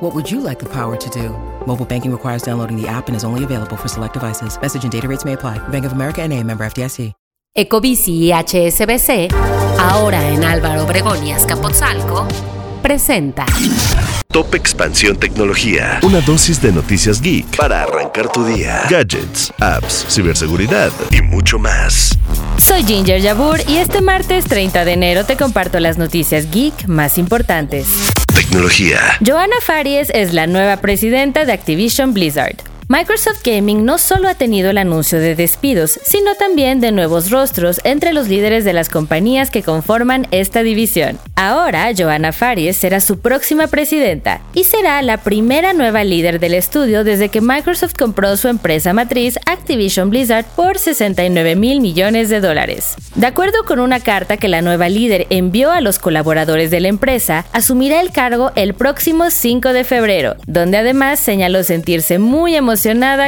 What would you like the power to do? Mobile banking requires downloading the app and is only available for select devices. Message and data rates may apply. Bank of America and a member FDIC. Ecobici y HSBC, ahora en Álvaro Obregón y Azcapotzalco, presenta Top Expansión Tecnología. Una dosis de noticias geek para arrancar tu día. Gadgets, apps, ciberseguridad y mucho más. Soy Ginger Yabur y este martes 30 de enero te comparto las noticias geek más importantes. Tecnología. Joanna Faries es la nueva presidenta de Activision Blizzard. Microsoft Gaming no solo ha tenido el anuncio de despidos, sino también de nuevos rostros entre los líderes de las compañías que conforman esta división. Ahora, Joanna Faries será su próxima presidenta y será la primera nueva líder del estudio desde que Microsoft compró su empresa matriz Activision Blizzard por 69 mil millones de dólares. De acuerdo con una carta que la nueva líder envió a los colaboradores de la empresa, asumirá el cargo el próximo 5 de febrero, donde además señaló sentirse muy emocionada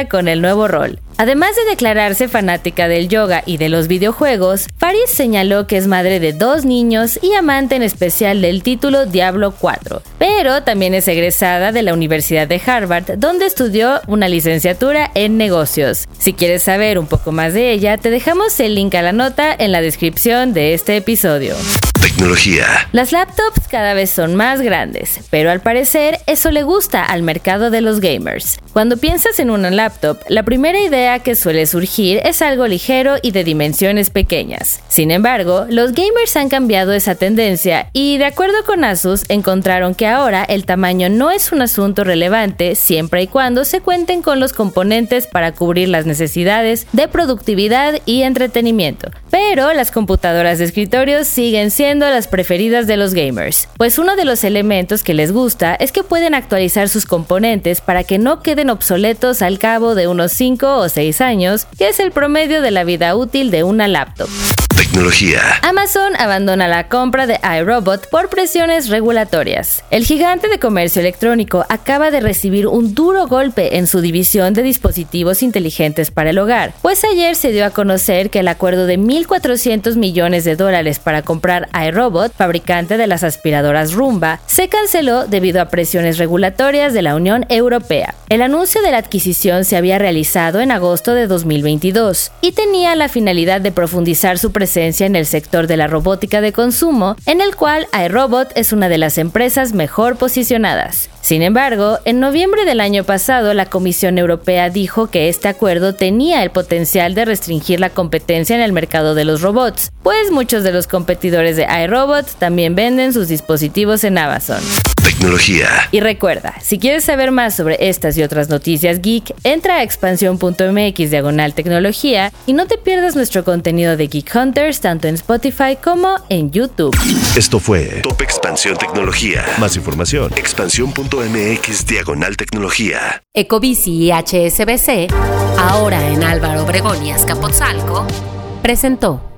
con el nuevo rol. Además de declararse fanática del yoga y de los videojuegos, Paris señaló que es madre de dos niños y amante en especial del título Diablo 4, pero también es egresada de la Universidad de Harvard, donde estudió una licenciatura en negocios. Si quieres saber un poco más de ella, te dejamos el link a la nota en la descripción de este episodio. Tecnología. Las laptops cada vez son más grandes, pero al parecer eso le gusta al mercado de los gamers. Cuando piensas en una laptop, la primera idea que suele surgir es algo ligero y de dimensiones pequeñas. Sin embargo, los gamers han cambiado esa tendencia y de acuerdo con Asus encontraron que ahora el tamaño no es un asunto relevante siempre y cuando se cuenten con los componentes para cubrir las necesidades de productividad y entretenimiento. Las computadoras de escritorio siguen siendo las preferidas de los gamers, pues uno de los elementos que les gusta es que pueden actualizar sus componentes para que no queden obsoletos al cabo de unos 5 o 6 años, que es el promedio de la vida útil de una laptop. Tecnología. Amazon abandona la compra de iRobot por presiones regulatorias. El gigante de comercio electrónico acaba de recibir un duro golpe en su división de dispositivos inteligentes para el hogar, pues ayer se dio a conocer que el acuerdo de 1.400 millones de dólares para comprar iRobot, fabricante de las aspiradoras Roomba, se canceló debido a presiones regulatorias de la Unión Europea. El anuncio de la adquisición se había realizado en agosto de 2022 y tenía la finalidad de profundizar su presencia en el sector de la robótica de consumo, en el cual iRobot es una de las empresas mejor posicionadas. Sin embargo, en noviembre del año pasado, la Comisión Europea dijo que este acuerdo tenía el potencial de restringir la competencia en el mercado de los robots, pues muchos de los competidores de iRobot también venden sus dispositivos en Amazon. Tecnología. Y recuerda, si quieres saber más sobre estas y otras noticias geek, entra a expansión.mx diagonal tecnología y no te pierdas nuestro contenido de Geek Hunters tanto en Spotify como en YouTube. Esto fue Top Expansión Tecnología. Más información, expansión.mx diagonal tecnología. Ecobici y HSBC, ahora en Álvaro Obregón y Azcapotzalco, presentó